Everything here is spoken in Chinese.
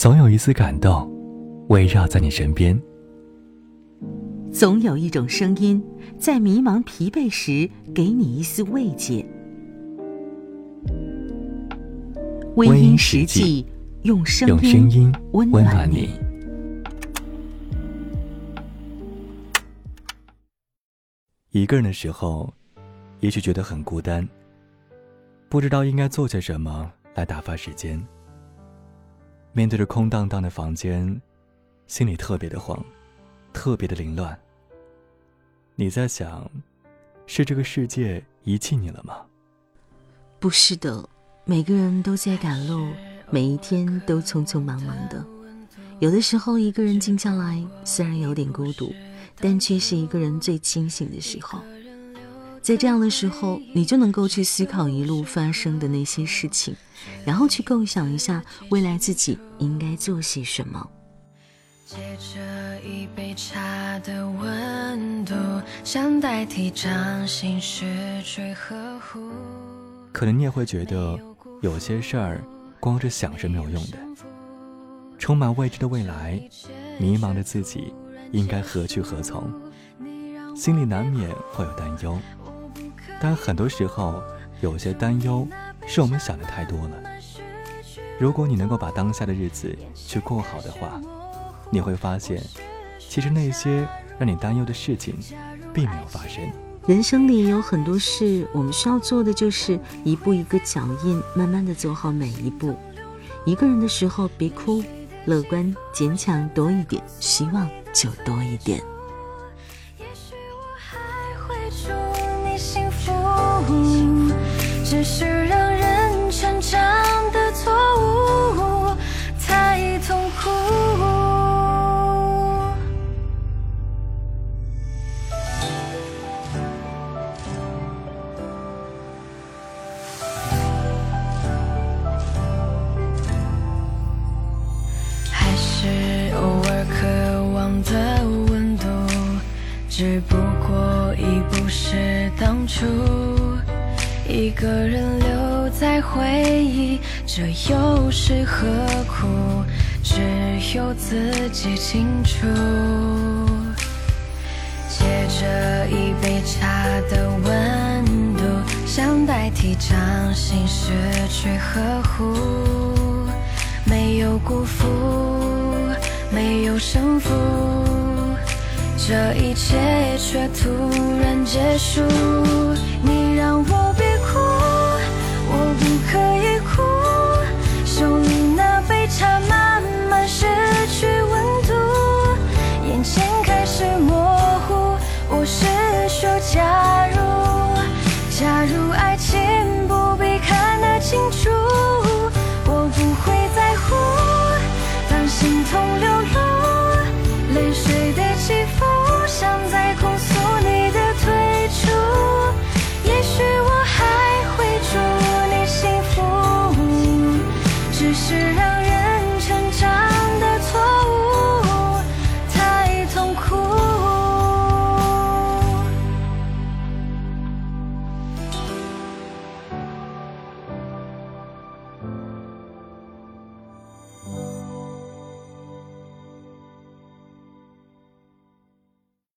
总有一丝感动围绕在你身边，总有一种声音在迷茫疲惫时给你一丝慰藉。微音实际用声音温暖你。一个人的时候，也许觉得很孤单，不知道应该做些什么来打发时间。面对着空荡荡的房间，心里特别的慌，特别的凌乱。你在想，是这个世界遗弃你了吗？不是的，每个人都在赶路，每一天都匆匆忙忙的。有的时候，一个人静下来，虽然有点孤独，但却是一个人最清醒的时候。在这样的时候，你就能够去思考一路发生的那些事情，然后去构想一下未来自己应该做些什么。借着一杯茶的温度，想代替掌心失去呵护。可能你也会觉得，有些事儿光着想是没有用的。充满未知的未来，迷茫的自己应该何去何从？心里难免会有担忧。但很多时候，有些担忧是我们想的太多了。如果你能够把当下的日子去过好的话，你会发现，其实那些让你担忧的事情，并没有发生。人生里有很多事，我们需要做的就是一步一个脚印，慢慢的走好每一步。一个人的时候别哭，乐观坚强多一点，希望就多一点。只是让人成长的错误太痛苦。还是偶尔渴望的温度，只不过已不是当初。一个人留在回忆，这又是何苦？只有自己清楚。借着一杯茶的温度，想代替掌心失去呵护。没有辜负，没有胜负，这一切却突然结束。你说假如假如爱情不必看得清楚，我不会在乎，当心痛流露，泪水的起伏，像在控诉你的退出，也许我还会祝你幸福。只是让。